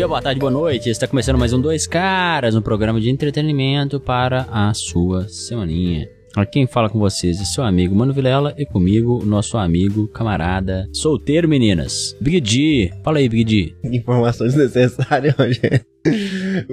dia, boa tarde, boa noite. Está começando mais um Dois Caras, um programa de entretenimento para a sua semaninha. Aqui quem fala com vocês é seu amigo Mano Vilela e comigo, nosso amigo, camarada, solteiro meninas. Big D, fala aí, Big D. Informações necessárias, Rogério.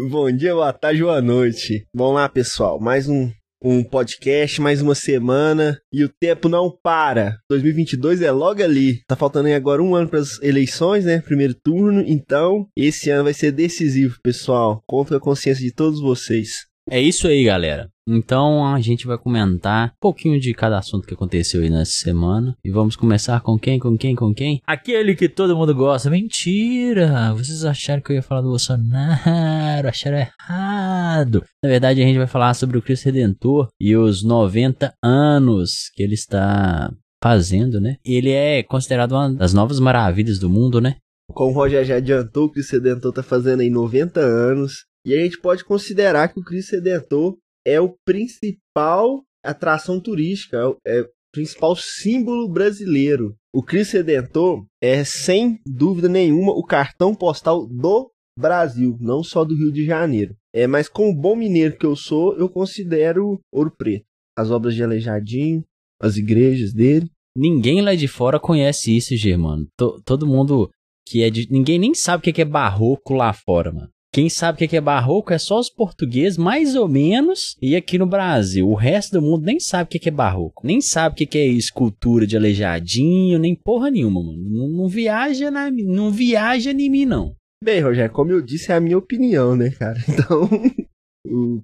Bom dia, boa tarde, boa noite. Vamos lá, pessoal. Mais um, um podcast, mais uma semana e o tempo não para. 2022 é logo ali. Tá faltando aí agora um ano para as eleições, né? Primeiro turno. Então, esse ano vai ser decisivo, pessoal. Conto com a consciência de todos vocês. É isso aí, galera. Então a gente vai comentar um pouquinho de cada assunto que aconteceu aí nessa semana. E vamos começar com quem, com quem, com quem? Aquele que todo mundo gosta. Mentira! Vocês acharam que eu ia falar do Bolsonaro? Acharam errado. Na verdade, a gente vai falar sobre o Cristo Redentor e os 90 anos que ele está fazendo, né? Ele é considerado uma das novas maravilhas do mundo, né? Como o Roger já adiantou, o Cristo Redentor tá fazendo aí 90 anos. E a gente pode considerar que o Cristo Redentor é o principal atração turística, é o principal símbolo brasileiro. O Cristo Redentor é, sem dúvida nenhuma, o cartão postal do Brasil, não só do Rio de Janeiro. É, mas como bom mineiro que eu sou, eu considero Ouro Preto. As obras de Aleijadinho, as igrejas dele. Ninguém lá de fora conhece isso, Germano. T todo mundo que é de. Ninguém nem sabe o que é barroco lá fora, mano. Quem sabe o que é barroco é só os portugueses, mais ou menos, e aqui no Brasil. O resto do mundo nem sabe o que é barroco. Nem sabe o que é escultura de aleijadinho, nem porra nenhuma, mano. Não, não viaja na, não viaja em mim, não. Bem, Rogério, como eu disse, é a minha opinião, né, cara? Então,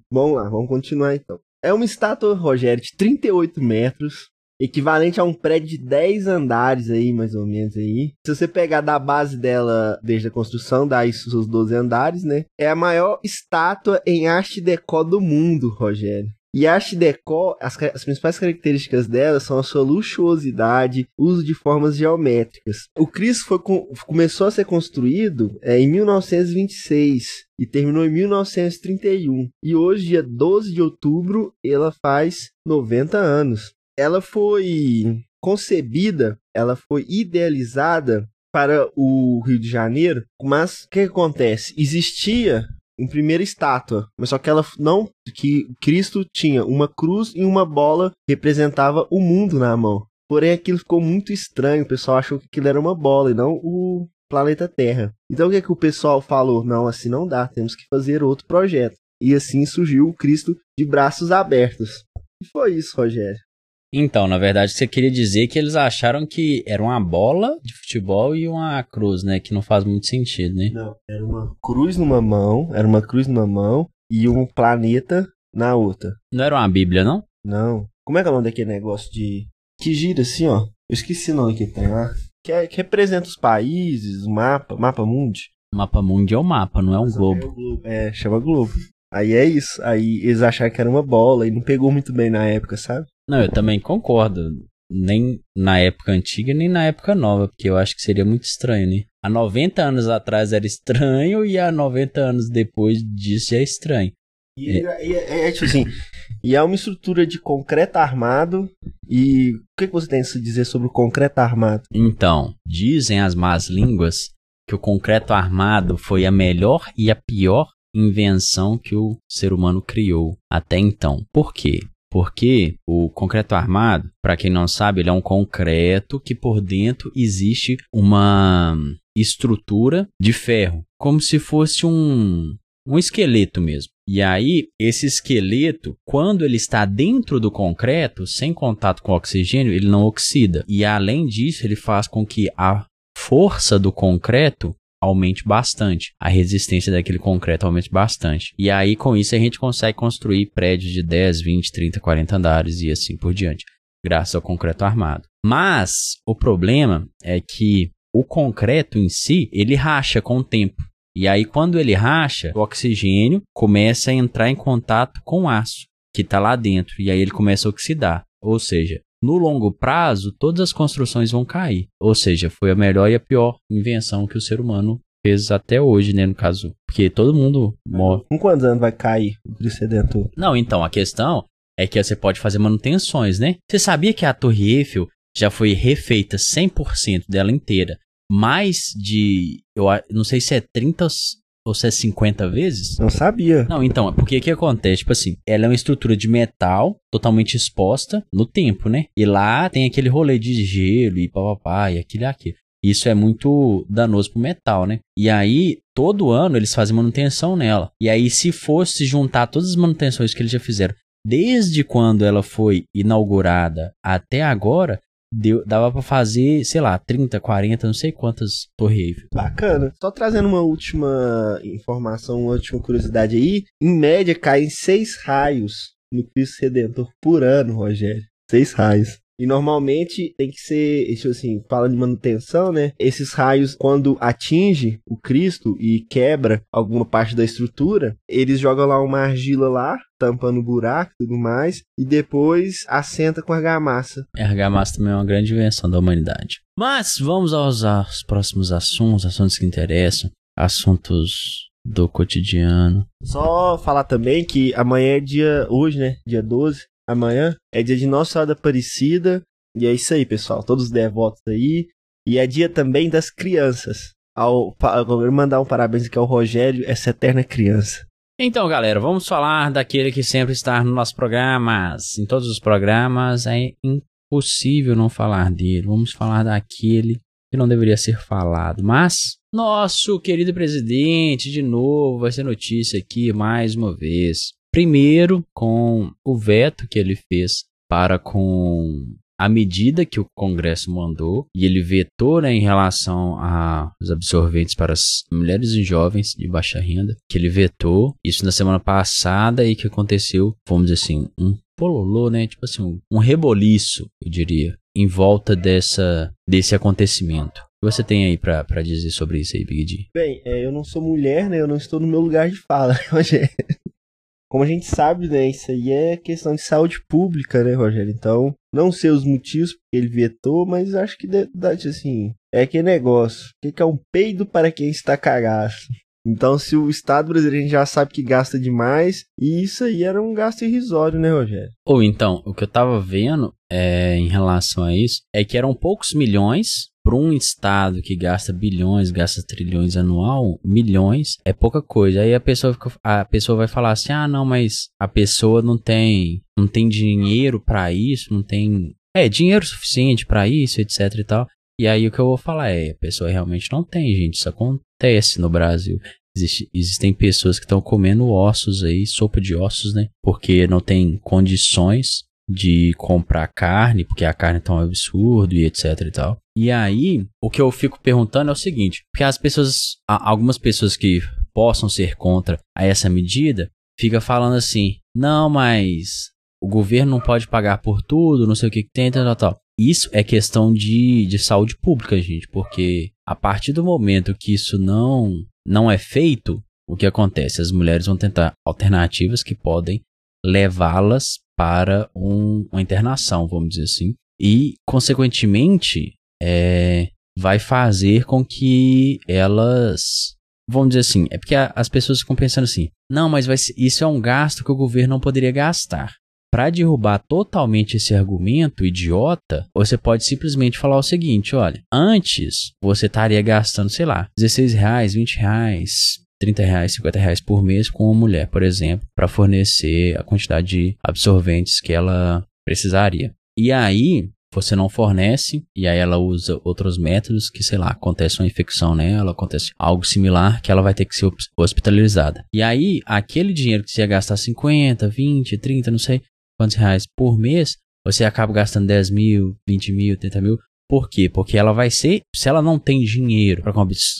vamos lá, vamos continuar então. É uma estátua, Rogério, de 38 metros, equivalente a um prédio de 10 andares aí, mais ou menos aí. Se você pegar da base dela desde a construção, dá isso seus 12 andares, né? É a maior estátua em arte deco do mundo, Rogério. E a arte deco, as, as, principais características dela são a sua luxuosidade, uso de formas geométricas. O Cristo foi com, começou a ser construído é, em 1926 e terminou em 1931. E hoje, dia 12 de outubro, ela faz 90 anos ela foi concebida, ela foi idealizada para o Rio de Janeiro, mas o que, que acontece? Existia em primeira estátua, mas só que ela não que Cristo tinha uma cruz e uma bola representava o mundo na mão. Porém aquilo ficou muito estranho, o pessoal achou que aquilo era uma bola e não o planeta Terra. Então o que, que o pessoal falou? Não, assim não dá, temos que fazer outro projeto. E assim surgiu o Cristo de braços abertos. E foi isso, Rogério. Então, na verdade, você queria dizer que eles acharam que era uma bola de futebol e uma cruz, né? Que não faz muito sentido, né? Não, era uma cruz numa mão, era uma cruz numa mão e um planeta na outra. Não era uma Bíblia, não? Não. Como é que é o nome daquele negócio de. Que gira assim, ó? Eu esqueci o nome que tem lá. Que, é, que representa os países, o mapa, mapa mundi. Mapa mundi é o mapa, não é um globo. É, globo. é, chama globo. Aí é isso. Aí eles acharam que era uma bola e não pegou muito bem na época, sabe? Não, eu também concordo. Nem na época antiga, nem na época nova, porque eu acho que seria muito estranho, né? Há 90 anos atrás era estranho e há 90 anos depois disso é estranho. E é, é, é, tipo assim, e é uma estrutura de concreto armado. E o que, que você tem a dizer sobre o concreto armado? Então, dizem as más línguas que o concreto armado foi a melhor e a pior invenção que o ser humano criou até então. Por quê? Porque o concreto armado, para quem não sabe, ele é um concreto que por dentro existe uma estrutura de ferro, como se fosse um, um esqueleto mesmo. E aí, esse esqueleto, quando ele está dentro do concreto, sem contato com oxigênio, ele não oxida. E além disso, ele faz com que a força do concreto aumente bastante, a resistência daquele concreto aumente bastante. E aí, com isso, a gente consegue construir prédios de 10, 20, 30, 40 andares e assim por diante, graças ao concreto armado. Mas o problema é que o concreto em si, ele racha com o tempo. E aí, quando ele racha, o oxigênio começa a entrar em contato com o aço que está lá dentro. E aí ele começa a oxidar. Ou seja, no longo prazo, todas as construções vão cair. Ou seja, foi a melhor e a pior invenção que o ser humano fez até hoje, né, no caso. Porque todo mundo morre. Com quantos anos vai cair o Cristo Não, então, a questão é que você pode fazer manutenções, né? Você sabia que a Torre Eiffel já foi refeita 100% dela inteira? Mais de, eu não sei se é 30 ou se é 50 vezes? Não sabia. Não, então, porque o que acontece? Tipo assim, ela é uma estrutura de metal totalmente exposta no tempo, né? E lá tem aquele rolê de gelo e papapá e aquilo e aquilo. Isso é muito danoso pro metal, né? E aí, todo ano eles fazem manutenção nela. E aí, se fosse juntar todas as manutenções que eles já fizeram, desde quando ela foi inaugurada até agora, deu, dava para fazer, sei lá, 30, 40, não sei quantas torres Eiffel. Bacana. Só trazendo uma última informação, uma última curiosidade aí. Em média, caem seis raios no Cristo Redentor por ano, Rogério. Seis raios. E normalmente tem que ser, isso assim, fala de manutenção, né? Esses raios, quando atinge o Cristo e quebra alguma parte da estrutura, eles jogam lá uma argila lá, tampando o buraco e tudo mais, e depois assenta com argamassa. A argamassa também é uma grande invenção da humanidade. Mas vamos aos, aos próximos assuntos, assuntos que interessam, assuntos do cotidiano. Só falar também que amanhã é dia, hoje, né? Dia 12, amanhã é dia de Nossa Senhora Aparecida. E é isso aí, pessoal. Todos os devotos aí. E é dia também das crianças. Ao, ao mandar um parabéns aqui ao Rogério, essa eterna criança. Então, galera, vamos falar daquele que sempre está nos nossos programas. Em todos os programas é impossível não falar dele. Vamos falar daquele que não deveria ser falado. Mas, nosso querido presidente, de novo, vai ser notícia aqui mais uma vez. Primeiro, com o veto que ele fez para com a medida que o Congresso mandou, e ele vetou né, em relação aos absorventes para as mulheres e jovens de baixa renda, que ele vetou isso na semana passada e que aconteceu, vamos dizer assim, um pololô, né? Tipo assim, um, reboliço, eu diria, em volta dessa, desse acontecimento. O que você tem aí para dizer sobre isso aí, Big D? Bem, é, eu não sou mulher, né? Eu não estou no meu lugar de fala, Rogério. Como a gente sabe, né? Isso aí é questão de saúde pública, né, Rogério? Então, não sei os motivos porque ele vetou, mas acho que, assim, é aquele negócio. O que é um peido para quem está cagado? Então, se o Estado brasileiro já sabe que gasta demais, e isso aí era um gasto irrisório, né, Rogério? Ou então, o que eu tava vendo é, em relação a isso é que eram poucos milhões para um estado que gasta bilhões, gasta trilhões anual, milhões é pouca coisa. Aí a pessoa a pessoa vai falar assim: "Ah, não, mas a pessoa não tem não tem dinheiro para isso, não tem é dinheiro suficiente para isso, etc e tal". E aí o que eu vou falar é, a pessoa realmente não tem, gente. Isso acontece no Brasil. Existe, existem pessoas que estão comendo ossos aí, sopa de ossos, né? Porque não tem condições de comprar carne, porque a carne tá um absurdo e etc e tal. E aí, o que eu fico perguntando é o seguinte, porque as pessoas, algumas pessoas que possam ser contra a essa medida, fica falando assim, não, mas o governo não pode pagar por tudo, não sei o que, que tem, tal, tal, tal. Isso é questão de, de saúde pública, gente, porque a partir do momento que isso não, não é feito, o que acontece? As mulheres vão tentar alternativas que podem levá-las para um, uma internação, vamos dizer assim, e, consequentemente, é, vai fazer com que elas. Vamos dizer assim, é porque a, as pessoas ficam pensando assim: não, mas isso é um gasto que o governo não poderia gastar. Para derrubar totalmente esse argumento idiota, você pode simplesmente falar o seguinte: olha, antes você estaria gastando, sei lá, 16 reais, 20 reais, 30 reais, 50 reais por mês com uma mulher, por exemplo, para fornecer a quantidade de absorventes que ela precisaria. E aí, você não fornece, e aí ela usa outros métodos que, sei lá, acontece uma infecção nela, acontece algo similar que ela vai ter que ser hospitalizada. E aí, aquele dinheiro que você ia gastar 50, 20, 30, não sei quantos reais por mês, você acaba gastando 10 mil, 20 mil, 30 mil. Por quê? Porque ela vai ser, se ela não tem dinheiro para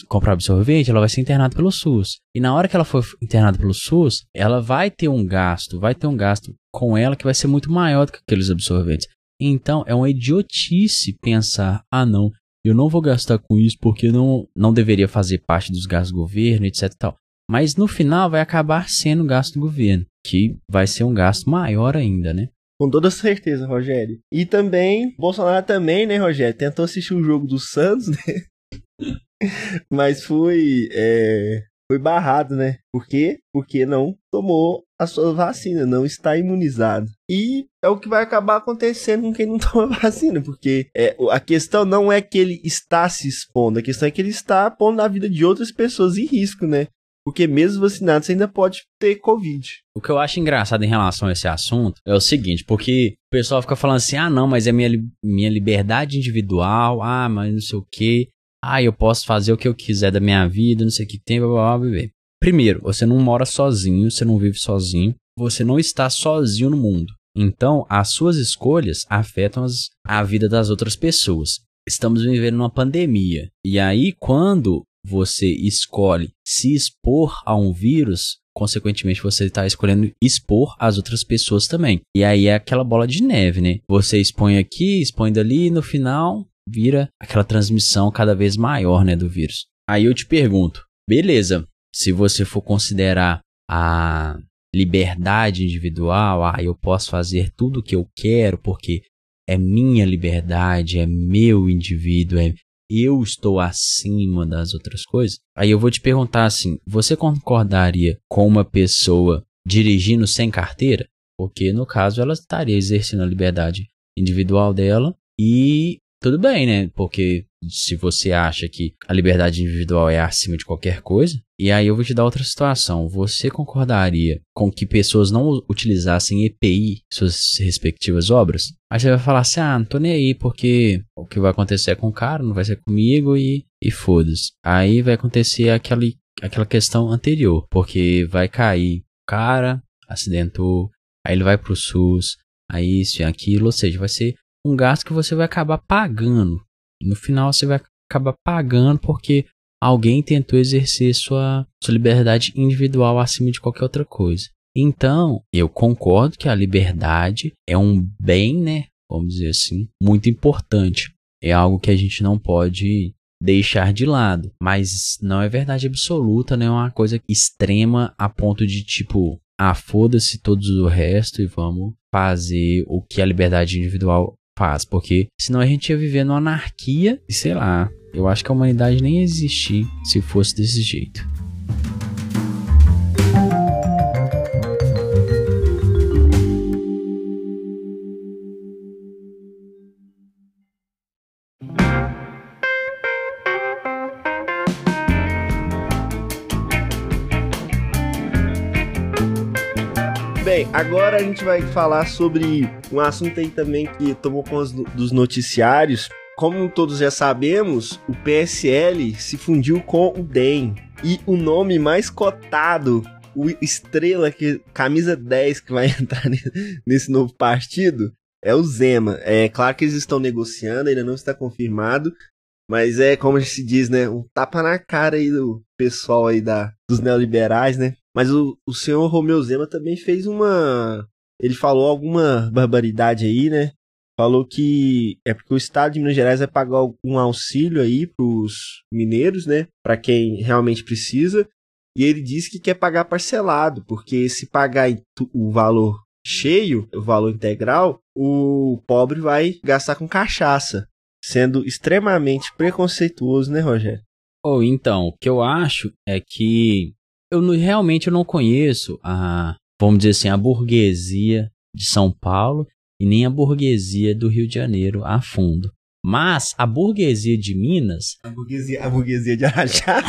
comprar absorvente, ela vai ser internada pelo SUS. E na hora que ela for internada pelo SUS, ela vai ter um gasto, vai ter um gasto com ela que vai ser muito maior do que aqueles absorventes. Então é uma idiotice pensar, ah não, eu não vou gastar com isso porque não, não deveria fazer parte dos gastos do governo, etc tal. Mas no final vai acabar sendo gasto do governo, que vai ser um gasto maior ainda, né? Com toda certeza, Rogério. E também, Bolsonaro também, né, Rogério? Tentou assistir o jogo do Santos, né? Mas foi, é, foi barrado, né? Por quê? Porque não tomou a sua vacina, não está imunizado. E é o que vai acabar acontecendo com quem não toma vacina, porque é, a questão não é que ele está se expondo, a questão é que ele está pondo a vida de outras pessoas em risco, né? Porque mesmo vacinado você ainda pode ter Covid. O que eu acho engraçado em relação a esse assunto é o seguinte, porque o pessoal fica falando assim, ah não, mas é minha, minha liberdade individual, ah, mas não sei o que, ah, eu posso fazer o que eu quiser da minha vida, não sei o que tem, blá blá blá, blá. Primeiro, você não mora sozinho, você não vive sozinho, você não está sozinho no mundo. Então, as suas escolhas afetam as, a vida das outras pessoas. Estamos vivendo uma pandemia. E aí, quando você escolhe se expor a um vírus, consequentemente você está escolhendo expor as outras pessoas também. E aí é aquela bola de neve, né? Você expõe aqui, expõe dali, e no final vira aquela transmissão cada vez maior, né, do vírus. Aí eu te pergunto, beleza, se você for considerar a liberdade individual, ah, eu posso fazer tudo o que eu quero porque é minha liberdade, é meu indivíduo, é eu estou acima das outras coisas. Aí eu vou te perguntar assim: você concordaria com uma pessoa dirigindo sem carteira? Porque no caso ela estaria exercendo a liberdade individual dela e tudo bem, né? Porque se você acha que a liberdade individual é acima de qualquer coisa, e aí eu vou te dar outra situação. Você concordaria com que pessoas não utilizassem EPI suas respectivas obras? Aí você vai falar assim: ah, não tô nem aí, porque o que vai acontecer é com o cara, não vai ser comigo e, e foda-se. Aí vai acontecer aquela, aquela questão anterior, porque vai cair o cara, acidentou, aí ele vai pro SUS, aí isso e aquilo, ou seja, vai ser um gasto que você vai acabar pagando. No final você vai acabar pagando porque alguém tentou exercer sua, sua liberdade individual acima de qualquer outra coisa. Então, eu concordo que a liberdade é um bem, né? Vamos dizer assim, muito importante. É algo que a gente não pode deixar de lado. Mas não é verdade absoluta, não é uma coisa extrema a ponto de tipo, ah, foda-se todos o resto e vamos fazer o que a liberdade individual faz, porque senão a gente ia viver numa anarquia e sei lá, eu acho que a humanidade nem ia existir se fosse desse jeito. Agora a gente vai falar sobre um assunto aí também que tomou conta dos noticiários. Como todos já sabemos, o PSL se fundiu com o DEM. E o nome mais cotado, o Estrela, que camisa 10 que vai entrar nesse novo partido, é o Zema. É claro que eles estão negociando, ainda não está confirmado, mas é como se diz, né, um tapa na cara aí do pessoal aí da, dos neoliberais, né? Mas o, o senhor Romeu Zema também fez uma. Ele falou alguma barbaridade aí, né? Falou que é porque o estado de Minas Gerais vai pagar um auxílio aí pros mineiros, né? Para quem realmente precisa. E ele disse que quer pagar parcelado, porque se pagar o valor cheio, o valor integral, o pobre vai gastar com cachaça, sendo extremamente preconceituoso, né, Rogério? Ou oh, então, o que eu acho é que eu não, realmente eu não conheço a, vamos dizer assim, a burguesia de São Paulo e nem a burguesia do Rio de Janeiro a fundo. Mas a burguesia de Minas. A burguesia, a burguesia de Araxá.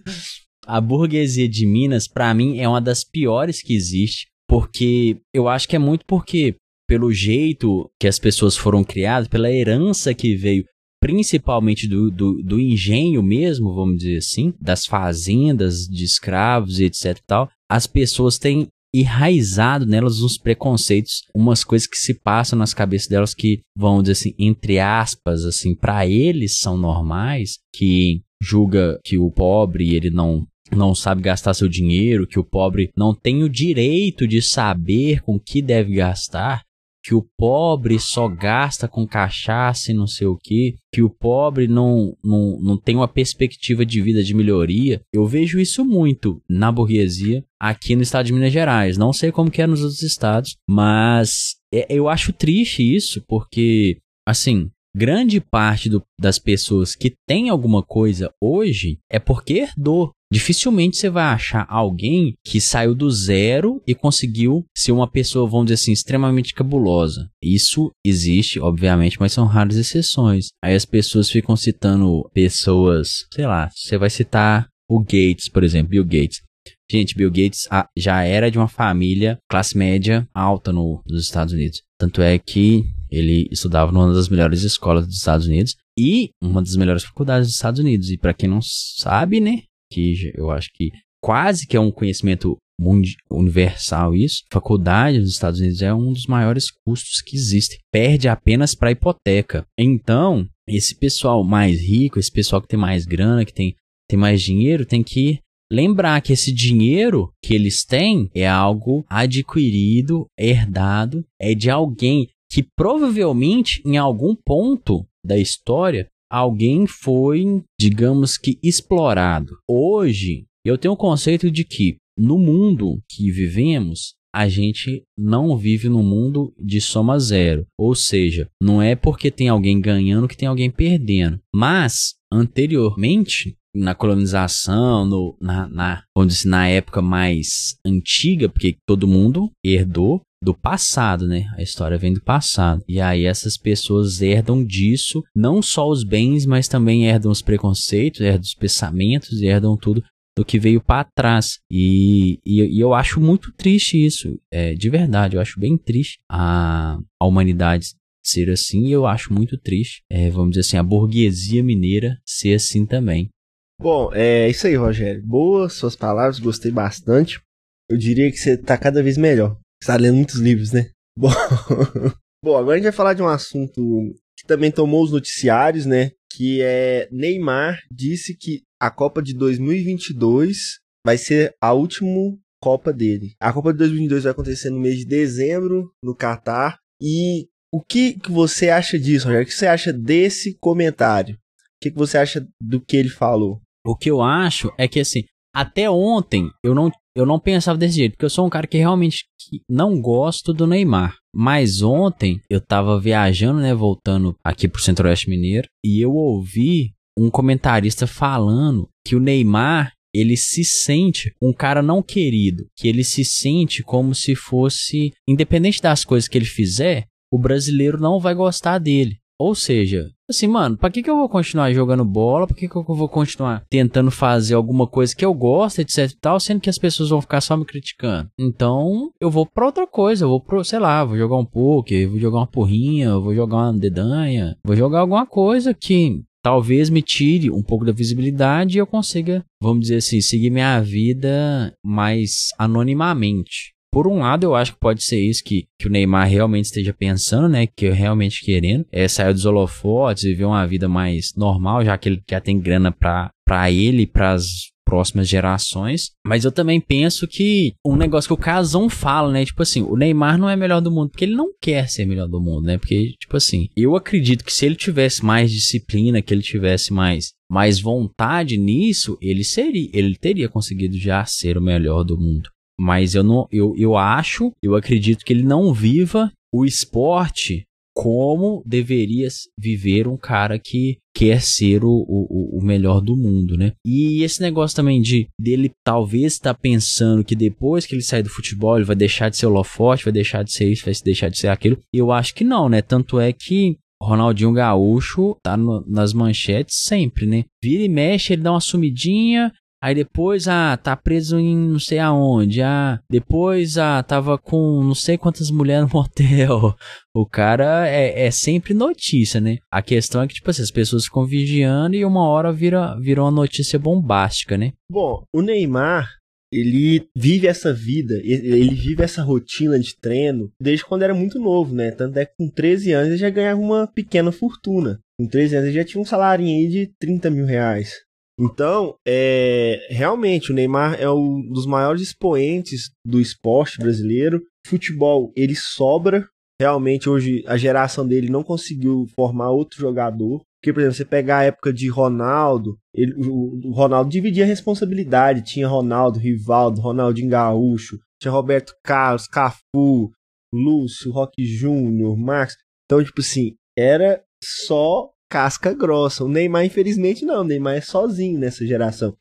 a burguesia de Minas, para mim, é uma das piores que existe. Porque eu acho que é muito porque, pelo jeito que as pessoas foram criadas, pela herança que veio principalmente do, do, do, engenho mesmo, vamos dizer assim, das fazendas de escravos e etc e tal, as pessoas têm enraizado nelas uns preconceitos, umas coisas que se passam nas cabeças delas que, vamos dizer assim, entre aspas, assim, para eles são normais, que julga que o pobre ele não não sabe gastar seu dinheiro, que o pobre não tem o direito de saber com que deve gastar, que o pobre só gasta com cachaça e não sei o que, que o pobre não, não, não tem uma perspectiva de vida de melhoria. Eu vejo isso muito na burguesia aqui no estado de Minas Gerais. Não sei como que é nos outros estados, mas é, eu acho triste isso, porque, assim, grande parte do, das pessoas que tem alguma coisa hoje é porque herdou. Dificilmente você vai achar alguém que saiu do zero e conseguiu ser uma pessoa, vamos dizer assim, extremamente cabulosa. Isso existe, obviamente, mas são raras exceções. Aí as pessoas ficam citando pessoas, sei lá, você vai citar o Gates, por exemplo, Bill Gates. Gente, Bill Gates ah, já era de uma família classe média alta no, nos Estados Unidos. Tanto é que ele estudava numa das melhores escolas dos Estados Unidos e uma das melhores faculdades dos Estados Unidos. E para quem não sabe, né, que eu acho que quase que é um conhecimento universal isso, faculdade dos Estados Unidos é um dos maiores custos que existe. Perde apenas para hipoteca. Então, esse pessoal mais rico, esse pessoal que tem mais grana, que tem, tem mais dinheiro, tem que lembrar que esse dinheiro que eles têm é algo adquirido, herdado, é de alguém que provavelmente em algum ponto da história alguém foi, digamos que, explorado. Hoje, eu tenho o conceito de que no mundo que vivemos, a gente não vive num mundo de soma zero. Ou seja, não é porque tem alguém ganhando que tem alguém perdendo. Mas, anteriormente, na colonização, no, na, na, dizer, na época mais antiga, porque todo mundo herdou do passado, né? A história vem do passado. E aí essas pessoas herdam disso, não só os bens, mas também herdam os preconceitos, herdam os pensamentos, herdam tudo do que veio para trás. E, e, e, eu acho muito triste isso, é, de verdade, eu acho bem triste a, a humanidade ser assim, e eu acho muito triste, é, vamos dizer assim, a burguesia mineira ser assim também. Bom, é isso aí, Rogério. Boas suas palavras, gostei bastante. Eu diria que você tá cada vez melhor. Você tá lendo muitos livros, né? Bom, Bom agora a gente vai falar de um assunto que também tomou os noticiários, né? Que é Neymar disse que a Copa de 2022 vai ser a última Copa dele. A Copa de 2022 vai acontecer no mês de dezembro, no Catar. E o que, que você acha disso, Rogério? O que você acha desse comentário? O que, que você acha do que ele falou? O que eu acho é que, assim, até ontem eu não, eu não pensava desse jeito, porque eu sou um cara que realmente não gosto do Neymar. Mas ontem eu tava viajando, né, voltando aqui pro Centro-Oeste Mineiro, e eu ouvi um comentarista falando que o Neymar ele se sente um cara não querido, que ele se sente como se fosse, independente das coisas que ele fizer, o brasileiro não vai gostar dele. Ou seja, assim, mano, pra que, que eu vou continuar jogando bola? Pra que, que eu vou continuar tentando fazer alguma coisa que eu gosto, etc e tal, sendo que as pessoas vão ficar só me criticando? Então, eu vou pra outra coisa, eu vou pro, sei lá, vou jogar um poker, vou jogar uma porrinha, vou jogar uma dedanha, vou jogar alguma coisa que talvez me tire um pouco da visibilidade e eu consiga, vamos dizer assim, seguir minha vida mais anonimamente. Por um lado, eu acho que pode ser isso que, que o Neymar realmente esteja pensando, né? Que realmente querendo. É sair dos holofotes, viver uma vida mais normal, já que ele já tem grana pra, pra ele e pras próximas gerações. Mas eu também penso que um negócio que o Casão fala, né? Tipo assim, o Neymar não é melhor do mundo porque ele não quer ser melhor do mundo, né? Porque, tipo assim, eu acredito que se ele tivesse mais disciplina, que ele tivesse mais mais vontade nisso, ele seria, ele teria conseguido já ser o melhor do mundo. Mas eu não, eu, eu acho, eu acredito que ele não viva o esporte como deveria viver um cara que quer ser o, o, o melhor do mundo, né? E esse negócio também de dele talvez estar tá pensando que depois que ele sair do futebol ele vai deixar de ser o holofote, vai deixar de ser isso, vai deixar de ser aquilo. Eu acho que não, né? Tanto é que Ronaldinho Gaúcho tá no, nas manchetes sempre, né? Vira e mexe, ele dá uma sumidinha, Aí depois, ah, tá preso em não sei aonde. Ah, depois, ah, tava com não sei quantas mulheres no motel. O cara é, é sempre notícia, né? A questão é que, tipo assim, as pessoas ficam vigiando e uma hora vira, vira uma notícia bombástica, né? Bom, o Neymar, ele vive essa vida, ele vive essa rotina de treino desde quando era muito novo, né? Tanto é que com 13 anos ele já ganhava uma pequena fortuna. Com 13 anos ele já tinha um salário aí de 30 mil reais. Então, é, realmente, o Neymar é um dos maiores expoentes do esporte brasileiro. Futebol, ele sobra. Realmente, hoje, a geração dele não conseguiu formar outro jogador. Porque, por exemplo, você pegar a época de Ronaldo, ele, o, Ronaldo dividia a responsabilidade. Tinha Ronaldo, Rivaldo, Ronaldinho Gaúcho, tinha Roberto Carlos, Cafu, Lúcio, Roque Júnior, Max. Então, tipo assim, era só casca grossa. O Neymar, infelizmente, não. O Neymar é sozinho nessa geração.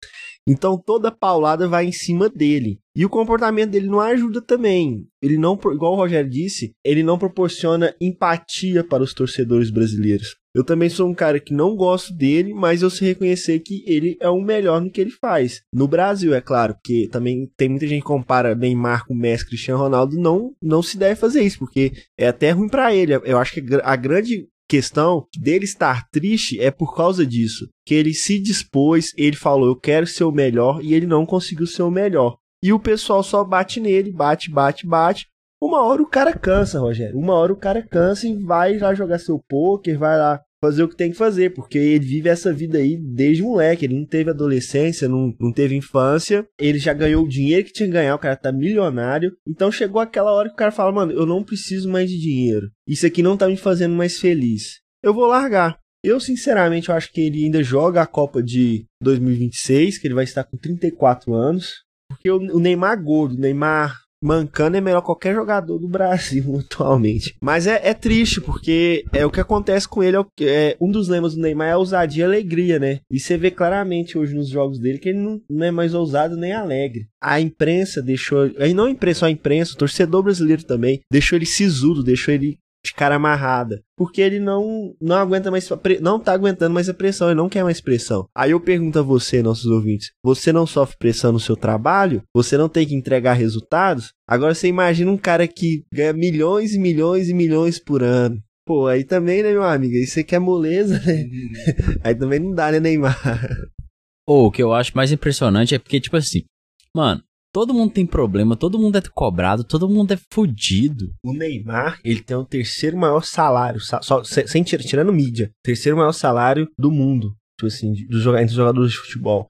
Então toda paulada vai em cima dele. E o comportamento dele não ajuda também. Ele não, igual o Rogério disse, ele não proporciona empatia para os torcedores brasileiros. Eu também sou um cara que não gosto dele, mas eu sei reconhecer que ele é o melhor no que ele faz. No Brasil, é claro, porque também tem muita gente que compara Neymar com Messi, Cristiano Ronaldo, não não se deve fazer isso, porque é até ruim para ele. Eu acho que a grande questão dele estar triste é por causa disso. Que ele se dispôs, ele falou, eu quero ser o melhor, e ele não conseguiu ser o melhor. E o pessoal só bate nele, bate, bate, bate. Uma hora o cara cansa, Rogério. Uma hora o cara cansa e vai lá jogar seu poker, vai lá fazer o que tem que fazer, porque ele vive essa vida aí desde moleque. Ele não teve adolescência, não, não teve infância. Ele já ganhou o dinheiro que tinha que ganhar, o cara tá milionário. Então chegou aquela hora que o cara fala: Mano, eu não preciso mais de dinheiro. Isso aqui não tá me fazendo mais feliz. Eu vou largar. Eu, sinceramente, eu acho que ele ainda joga a Copa de 2026, que ele vai estar com 34 anos. Porque o Neymar gordo, o Neymar mancando é melhor qualquer jogador do Brasil atualmente. Mas é, é, triste, porque é o que acontece com ele. É, é, um dos lemas do Neymar é ousadia e alegria, né? E você vê claramente hoje nos jogos dele que ele não, não é mais ousado nem alegre. A imprensa deixou. Aí não a imprensa, a imprensa, o torcedor brasileiro também, deixou ele sisudo, deixou ele de cara amarrada. Porque ele não não aguenta mais, não tá aguentando mais a pressão, ele não quer mais pressão. Aí eu pergunto a você, nossos ouvintes, você não sofre pressão no seu trabalho? Você não tem que entregar resultados? Agora você imagina um cara que ganha milhões e milhões e milhões por ano. Pô, aí também, né, meu amigo? Isso aqui é moleza, né? aí também não dá, né, Neymar? Ou oh, o que eu acho mais impressionante é porque, tipo assim, mano, Todo mundo tem problema, todo mundo é cobrado, todo mundo é fudido. O Neymar, ele tem o terceiro maior salário, só, sem tirando mídia, terceiro maior salário do mundo, tipo assim, dos jogadores de futebol.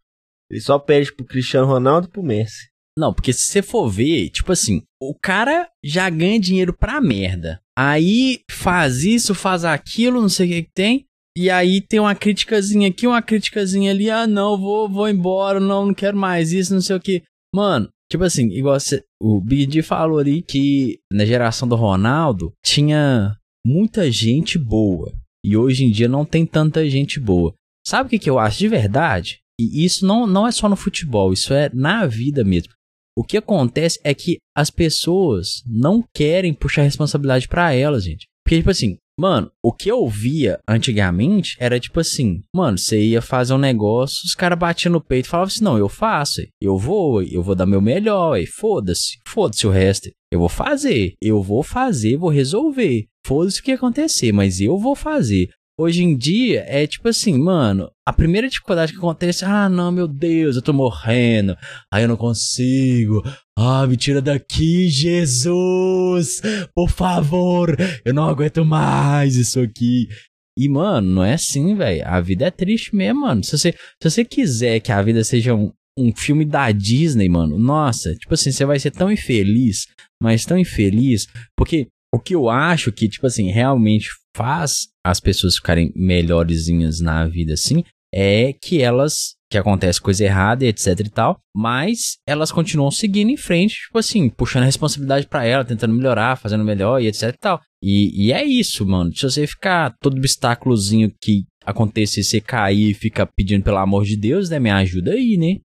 Ele só perde pro Cristiano Ronaldo e pro Messi. Não, porque se você for ver, tipo assim, o cara já ganha dinheiro pra merda. Aí faz isso, faz aquilo, não sei o que, que tem. E aí tem uma criticazinha aqui, uma criticazinha ali. Ah, não, vou, vou embora, não, não quero mais isso, não sei o que. Mano, tipo assim, igual o Big falou ali que na geração do Ronaldo tinha muita gente boa. E hoje em dia não tem tanta gente boa. Sabe o que, que eu acho de verdade? E isso não, não é só no futebol, isso é na vida mesmo. O que acontece é que as pessoas não querem puxar responsabilidade para elas, gente. Porque, tipo assim, Mano, o que eu via antigamente era tipo assim, mano, você ia fazer um negócio, os caras batiam no peito e falavam assim, não, eu faço, eu vou, eu vou dar meu melhor, foda-se, foda-se o resto. Eu vou fazer, eu vou fazer, vou resolver. Foda-se o que acontecer, mas eu vou fazer. Hoje em dia é tipo assim, mano, a primeira dificuldade que acontece, ah, não, meu Deus, eu tô morrendo, aí eu não consigo, ah, me tira daqui, Jesus, por favor, eu não aguento mais isso aqui. E, mano, não é assim, velho, a vida é triste mesmo, mano. Se você, se você quiser que a vida seja um, um filme da Disney, mano, nossa, tipo assim, você vai ser tão infeliz, mas tão infeliz, porque o que eu acho que, tipo assim, realmente faz as pessoas ficarem melhorzinhas na vida, assim, é que elas que acontece coisa errada e etc e tal, mas elas continuam seguindo em frente, tipo assim, puxando a responsabilidade para ela, tentando melhorar, fazendo melhor e etc e tal. E, e é isso, mano. Se você ficar todo obstáculozinho que acontecer, você cair e fica pedindo pelo amor de Deus, né, me ajuda aí, né?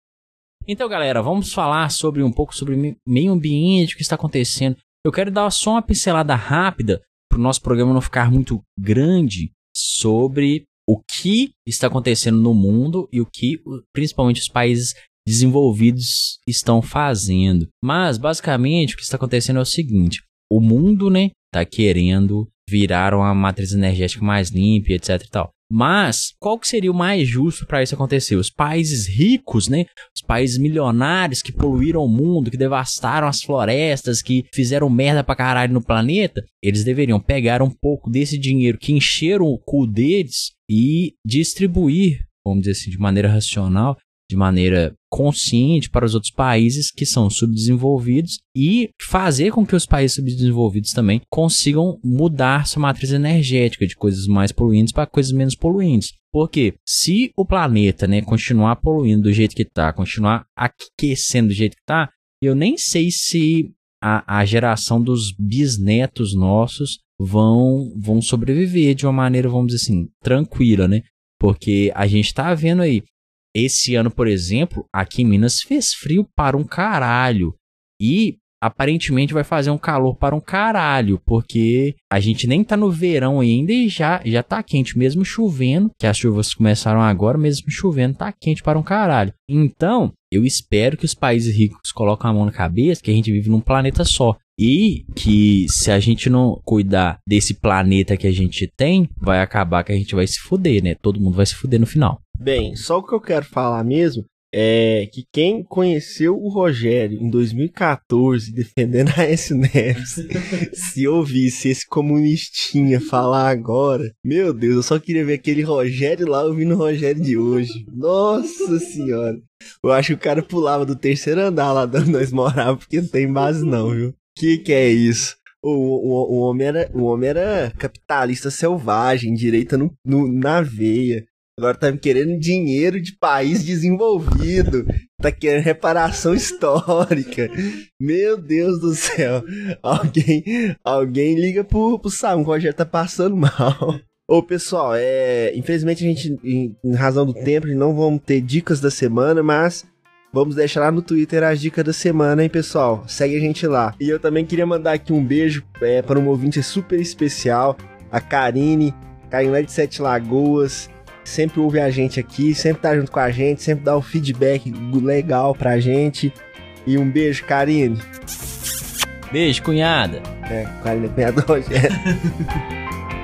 Então, galera, vamos falar sobre um pouco sobre meio ambiente, o que está acontecendo. Eu quero dar só uma pincelada rápida para o nosso programa não ficar muito grande sobre o que está acontecendo no mundo e o que principalmente os países desenvolvidos estão fazendo. Mas basicamente o que está acontecendo é o seguinte: o mundo, né, está querendo virar uma matriz energética mais limpa, etc e tal. Mas qual que seria o mais justo para isso acontecer? Os países ricos, né? Os países milionários que poluíram o mundo, que devastaram as florestas, que fizeram merda pra caralho no planeta, eles deveriam pegar um pouco desse dinheiro que encheram o cu deles e distribuir, vamos dizer assim, de maneira racional, de maneira consciente para os outros países que são subdesenvolvidos e fazer com que os países subdesenvolvidos também consigam mudar sua matriz energética de coisas mais poluentes para coisas menos poluentes. Porque se o planeta né, continuar poluindo do jeito que está, continuar aquecendo do jeito que está, eu nem sei se a, a geração dos bisnetos nossos vão, vão sobreviver de uma maneira, vamos dizer assim, tranquila, né? Porque a gente está vendo aí esse ano, por exemplo, aqui em Minas fez frio para um caralho. E aparentemente vai fazer um calor para um caralho, porque a gente nem tá no verão ainda e já, já tá quente, mesmo chovendo, que as chuvas começaram agora, mesmo chovendo, tá quente para um caralho. Então, eu espero que os países ricos coloquem a mão na cabeça que a gente vive num planeta só. E que se a gente não cuidar desse planeta que a gente tem, vai acabar que a gente vai se fuder, né? Todo mundo vai se fuder no final. Bem, só o que eu quero falar mesmo é que quem conheceu o Rogério em 2014 defendendo a S. Neves, se ouvisse esse comunistinha falar agora, meu Deus, eu só queria ver aquele Rogério lá ouvindo o Rogério de hoje. Nossa senhora. Eu acho que o cara pulava do terceiro andar lá onde nós morávamos, porque não tem base não, viu? Que que é isso? O, o, o, homem era, o homem era capitalista selvagem, direita no, no, na veia. Agora tá querendo dinheiro de país desenvolvido. Tá querendo reparação histórica. Meu Deus do céu. Alguém, alguém liga pro, pro Sam, o tá passando mal. Ô, pessoal, é, infelizmente a gente, em, em razão do tempo, não vamos ter dicas da semana, mas Vamos deixar lá no Twitter as dicas da semana, hein, pessoal? Segue a gente lá. E eu também queria mandar aqui um beijo é, para um ouvinte super especial, a Karine, Karine lá de Sete Lagoas sempre ouve a gente aqui, sempre tá junto com a gente, sempre dá o um feedback legal pra gente. E um beijo, Karine. Beijo, cunhada. É, Karine é cunhada Rogério.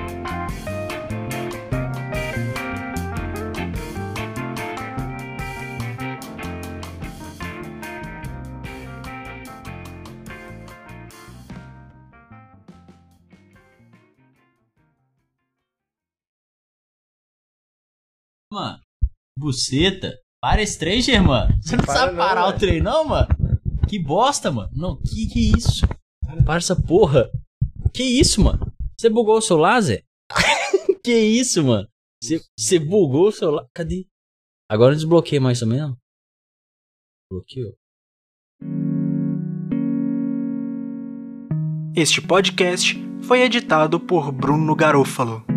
buceta. Para esse trem, irmã. Você não para sabe parar não, o trem, não, mano? Que bosta, mano. Não, que que é isso? Para essa porra. Que isso, mano? Você bugou o seu laser? que isso, mano? Você bugou o seu laser? Cadê? Agora eu desbloqueei mais ou menos. Bloqueou. Este podcast foi editado por Bruno Garofalo.